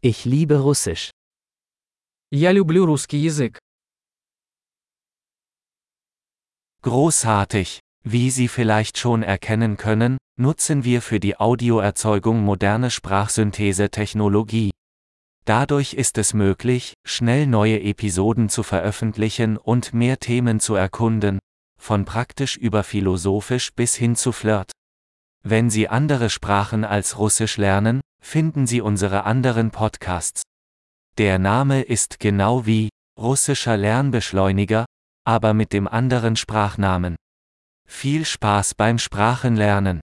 Ich liebe Russisch. Я люблю русский язык. Großartig! Wie Sie vielleicht schon erkennen können, nutzen wir für die Audioerzeugung moderne Sprachsynthese-Technologie. Dadurch ist es möglich, schnell neue Episoden zu veröffentlichen und mehr Themen zu erkunden, von praktisch über philosophisch bis hin zu Flirt. Wenn Sie andere Sprachen als Russisch lernen, finden Sie unsere anderen Podcasts. Der Name ist genau wie russischer Lernbeschleuniger, aber mit dem anderen Sprachnamen. Viel Spaß beim Sprachenlernen!